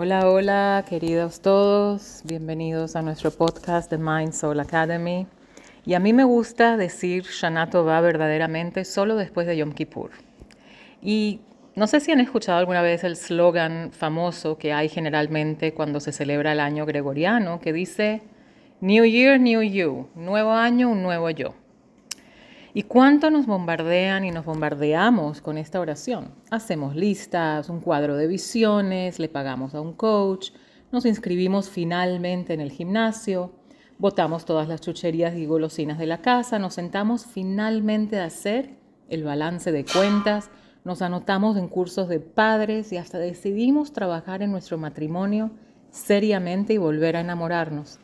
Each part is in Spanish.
Hola, hola, queridos todos. Bienvenidos a nuestro podcast de Mind Soul Academy. Y a mí me gusta decir Shana Tova verdaderamente solo después de Yom Kippur. Y no sé si han escuchado alguna vez el slogan famoso que hay generalmente cuando se celebra el año gregoriano, que dice New Year, New You, nuevo año, un nuevo yo. ¿Y cuánto nos bombardean y nos bombardeamos con esta oración? Hacemos listas, un cuadro de visiones, le pagamos a un coach, nos inscribimos finalmente en el gimnasio, botamos todas las chucherías y golosinas de la casa, nos sentamos finalmente a hacer el balance de cuentas, nos anotamos en cursos de padres y hasta decidimos trabajar en nuestro matrimonio seriamente y volver a enamorarnos.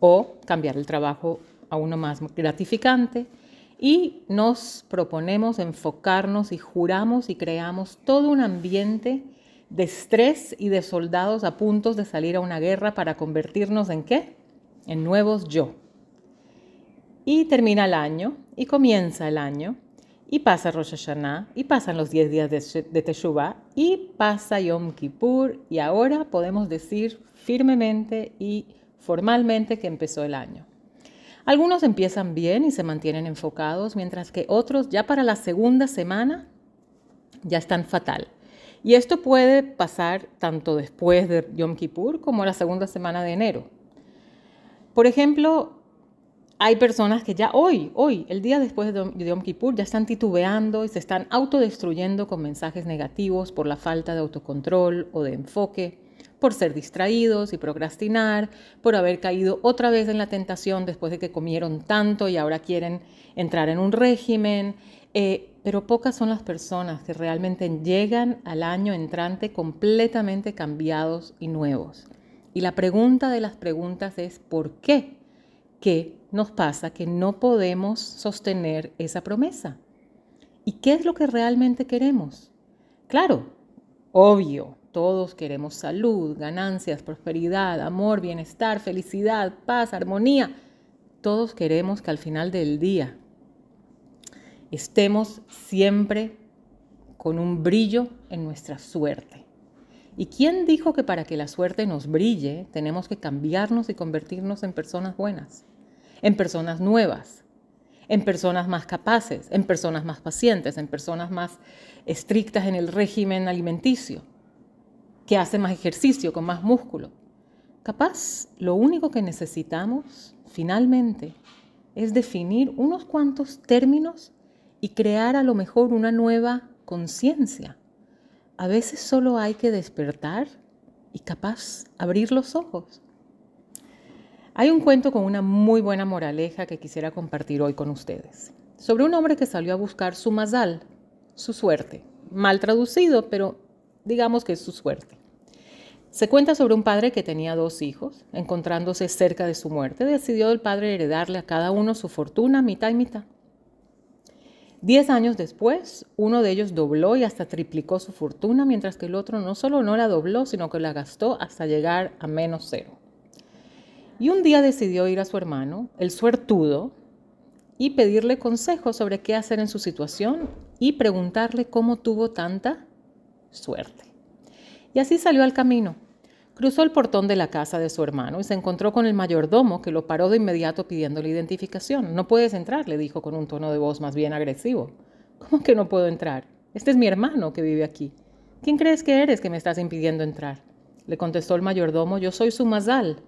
O cambiar el trabajo a uno más gratificante y nos proponemos enfocarnos y juramos y creamos todo un ambiente de estrés y de soldados a puntos de salir a una guerra para convertirnos en qué? En nuevos yo. Y termina el año y comienza el año y pasa Rosh Hashanah y pasan los 10 días de, Teshuvah y pasa Yom Kippur y ahora podemos decir firmemente y formalmente que empezó el año. Algunos empiezan bien y se mantienen enfocados, mientras que otros ya para la segunda semana ya están fatal. Y esto puede pasar tanto después de Yom Kippur como la segunda semana de enero. Por ejemplo, hay personas que ya hoy, hoy, el día después de Yom Kippur, ya están titubeando y se están autodestruyendo con mensajes negativos por la falta de autocontrol o de enfoque por ser distraídos y procrastinar, por haber caído otra vez en la tentación después de que comieron tanto y ahora quieren entrar en un régimen. Eh, pero pocas son las personas que realmente llegan al año entrante completamente cambiados y nuevos. Y la pregunta de las preguntas es, ¿por qué? ¿Qué nos pasa que no podemos sostener esa promesa? ¿Y qué es lo que realmente queremos? Claro, obvio, todos queremos salud, ganancias, prosperidad, amor, bienestar, felicidad, paz, armonía. Todos queremos que al final del día estemos siempre con un brillo en nuestra suerte. ¿Y quién dijo que para que la suerte nos brille tenemos que cambiarnos y convertirnos en personas buenas, en personas nuevas, en personas más capaces, en personas más pacientes, en personas más estrictas en el régimen alimenticio? Que hace más ejercicio, con más músculo. Capaz, lo único que necesitamos, finalmente, es definir unos cuantos términos y crear a lo mejor una nueva conciencia. A veces solo hay que despertar y capaz abrir los ojos. Hay un cuento con una muy buena moraleja que quisiera compartir hoy con ustedes. Sobre un hombre que salió a buscar su mazal, su suerte. Mal traducido, pero digamos que es su suerte. Se cuenta sobre un padre que tenía dos hijos. Encontrándose cerca de su muerte, decidió el padre heredarle a cada uno su fortuna mitad y mitad. Diez años después, uno de ellos dobló y hasta triplicó su fortuna, mientras que el otro no solo no la dobló, sino que la gastó hasta llegar a menos cero. Y un día decidió ir a su hermano, el suertudo, y pedirle consejos sobre qué hacer en su situación y preguntarle cómo tuvo tanta suerte. Y así salió al camino. Cruzó el portón de la casa de su hermano y se encontró con el mayordomo que lo paró de inmediato pidiéndole identificación. No puedes entrar, le dijo con un tono de voz más bien agresivo. ¿Cómo que no puedo entrar? Este es mi hermano que vive aquí. ¿Quién crees que eres que me estás impidiendo entrar? Le contestó el mayordomo, yo soy su mazal.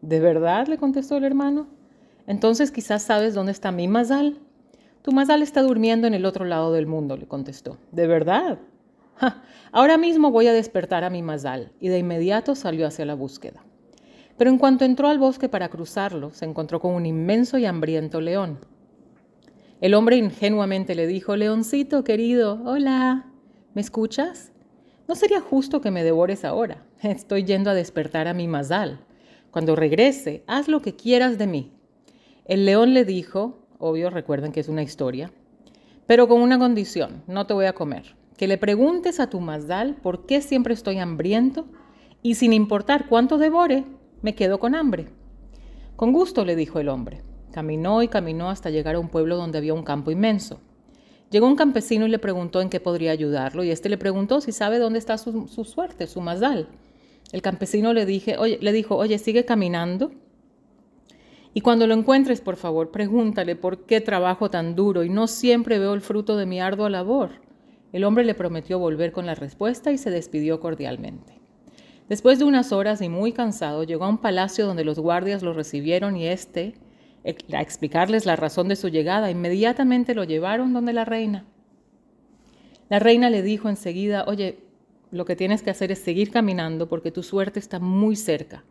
¿De verdad? le contestó el hermano. Entonces quizás sabes dónde está mi mazal. Tu mazal está durmiendo en el otro lado del mundo, le contestó. ¿De verdad? Ahora mismo voy a despertar a mi mazal y de inmediato salió hacia la búsqueda. Pero en cuanto entró al bosque para cruzarlo, se encontró con un inmenso y hambriento león. El hombre ingenuamente le dijo, Leoncito querido, hola, ¿me escuchas? No sería justo que me devores ahora. Estoy yendo a despertar a mi mazal. Cuando regrese, haz lo que quieras de mí. El león le dijo, obvio, recuerden que es una historia, pero con una condición, no te voy a comer que le preguntes a tu Mazdal por qué siempre estoy hambriento y sin importar cuánto devore, me quedo con hambre. Con gusto, le dijo el hombre. Caminó y caminó hasta llegar a un pueblo donde había un campo inmenso. Llegó un campesino y le preguntó en qué podría ayudarlo, y este le preguntó si sabe dónde está su, suerte, su Mazdal. El campesino le, dije, oye, le dijo, oye, sigue caminando. Y cuando lo encuentres, por favor, pregúntale por qué trabajo tan duro y no siempre veo el fruto de mi ardua labor. El hombre le prometió volver con la respuesta y se despidió cordialmente. Después de unas horas y muy cansado, llegó a un palacio donde los guardias lo recibieron y éste, a explicarles la razón de su llegada, inmediatamente lo llevaron donde la reina. La reina le dijo enseguida, oye, lo que tienes que hacer es seguir caminando porque tu suerte está muy cerca.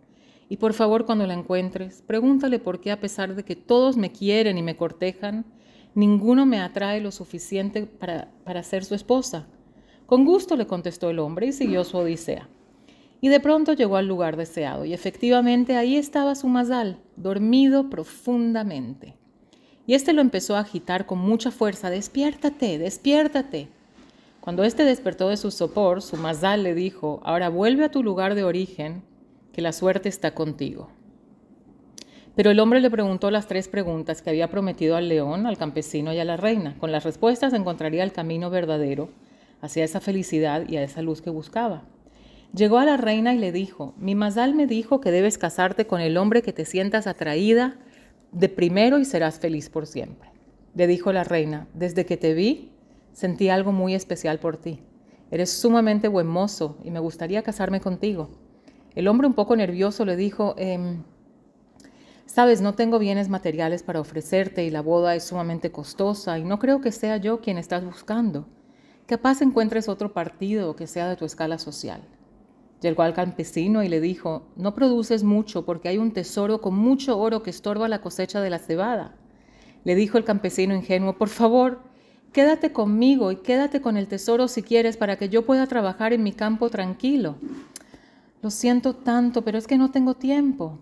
Y por favor, cuando la encuentres, pregúntale por qué a pesar de que todos me quieren y me cortejan, ninguno me atrae lo suficiente para, para ser su esposa. Con gusto le contestó el hombre y siguió su odisea. Y de pronto llegó al lugar deseado, y efectivamente ahí estaba su mazal, dormido profundamente. Y éste lo empezó a agitar con mucha fuerza, despiértate, despiértate. Cuando éste despertó de su sopor, su mazal le dijo, ahora vuelve a tu lugar de origen, que la suerte está contigo. Pero el hombre le preguntó las tres preguntas que había prometido al león, al campesino y a la reina. Con las respuestas encontraría el camino verdadero hacia esa felicidad y a esa luz que buscaba. Llegó a la reina y le dijo, mi Mazal me dijo que debes casarte con el hombre que te sientas atraída de primero y serás feliz por siempre. Le dijo la reina, desde que te vi, sentí algo muy especial por ti. Eres sumamente buen mozo y me gustaría casarme contigo. El hombre un poco nervioso le dijo, em, sabes, no tengo bienes materiales para ofrecerte y la boda es sumamente costosa y no creo que sea yo quien estás buscando. Capaz encuentres otro partido que sea de tu escala social. Llegó al campesino y le dijo, no produces mucho porque hay un tesoro con mucho oro que estorba la cosecha de la cebada. Le dijo el campesino ingenuo, por favor, quédate conmigo y quédate con el tesoro si quieres para que yo pueda trabajar en mi campo tranquilo. Lo siento tanto, pero es que no tengo tiempo.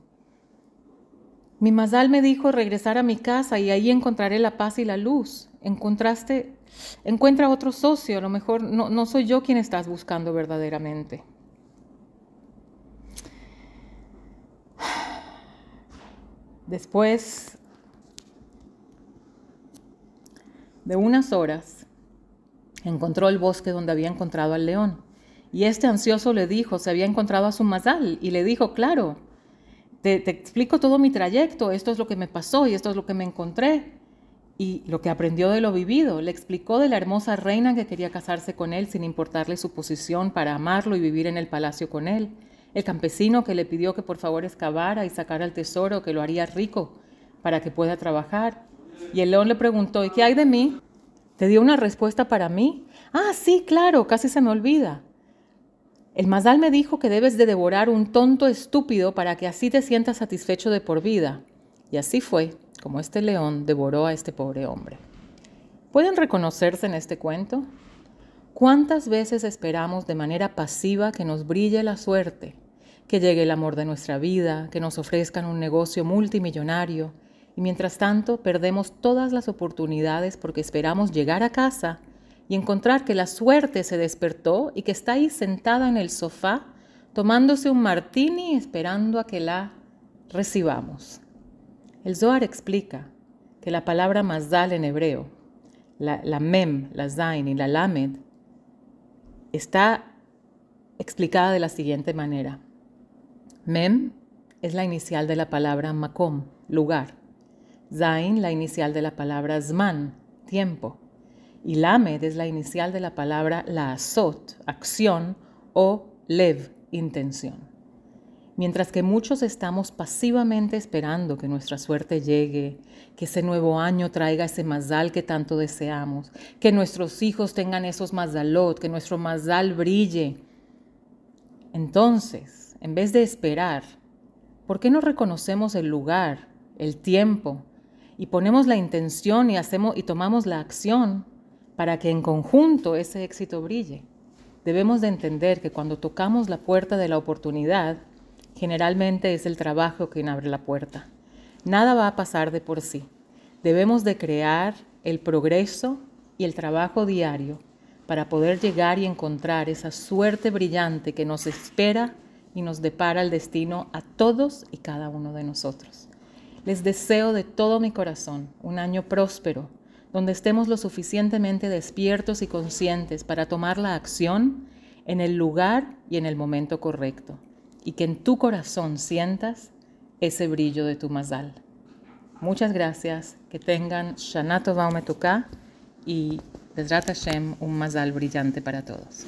Mi mazal me dijo regresar a mi casa y ahí encontraré la paz y la luz. Encontraste, encuentra otro socio, a lo mejor no, no soy yo quien estás buscando verdaderamente. Después de unas horas, encontró el bosque donde había encontrado al león. Y este ansioso le dijo, se había encontrado a su mazal, y le dijo, claro, te, explico todo mi trayecto, esto es lo que me pasó y esto es lo que me encontré. Y lo que aprendió de lo vivido, le explicó de la hermosa reina que quería casarse con él sin importarle su posición para amarlo y vivir en el palacio con él el campesino que le pidió que por favor excavara y sacara el tesoro que lo haría rico para que pueda trabajar. Y el león le preguntó, ¿y qué hay de mí? ¿Te dio una respuesta para mí? Ah, sí, claro, casi se me olvida. El mazal me dijo que debes de devorar un tonto estúpido para que así te sientas satisfecho de por vida. Y así fue como este león devoró a este pobre hombre. ¿Pueden reconocerse en este cuento? ¿Cuántas veces esperamos de manera pasiva que nos brille la suerte, que llegue el amor de nuestra vida, que nos ofrezcan un negocio multimillonario, y mientras tanto perdemos todas las oportunidades porque esperamos llegar a casa y encontrar que la suerte se despertó y que está ahí sentada en el sofá tomándose un martini esperando a que la recibamos. El Zohar explica que la palabra mazdal en hebreo, la, la mem, la zain y la lamed, está explicada de la siguiente manera. Mem es la inicial de la palabra makom, lugar. Zain, la inicial de la palabra zman, tiempo. Y lamed es la inicial de la palabra laasot, acción, o lev, intención. Mientras que muchos estamos pasivamente esperando que nuestra suerte llegue, que ese nuevo año traiga ese mazal que tanto deseamos, que nuestros hijos tengan esos mazalot, que nuestro mazal brille. Entonces, en vez de esperar, ¿por qué no reconocemos el lugar, el tiempo y ponemos la intención y hacemos y tomamos la acción para que en conjunto ese éxito brille? Debemos de entender que cuando tocamos la puerta de la oportunidad, generalmente es el trabajo quien abre la puerta. Nada va a pasar de por sí. Debemos de crear el progreso y el trabajo diario para poder llegar y encontrar esa suerte brillante que nos espera y nos depara el destino a todos y cada uno de nosotros. Les deseo de todo mi corazón un año próspero, donde estemos lo suficientemente despiertos y conscientes para tomar la acción en el lugar y en el momento correcto. y que en tu corazón sientas ese brillo de tu mazal. Muchas gracias, que tengan Shana Tova y Bezrat Hashem un mazal brillante para todos.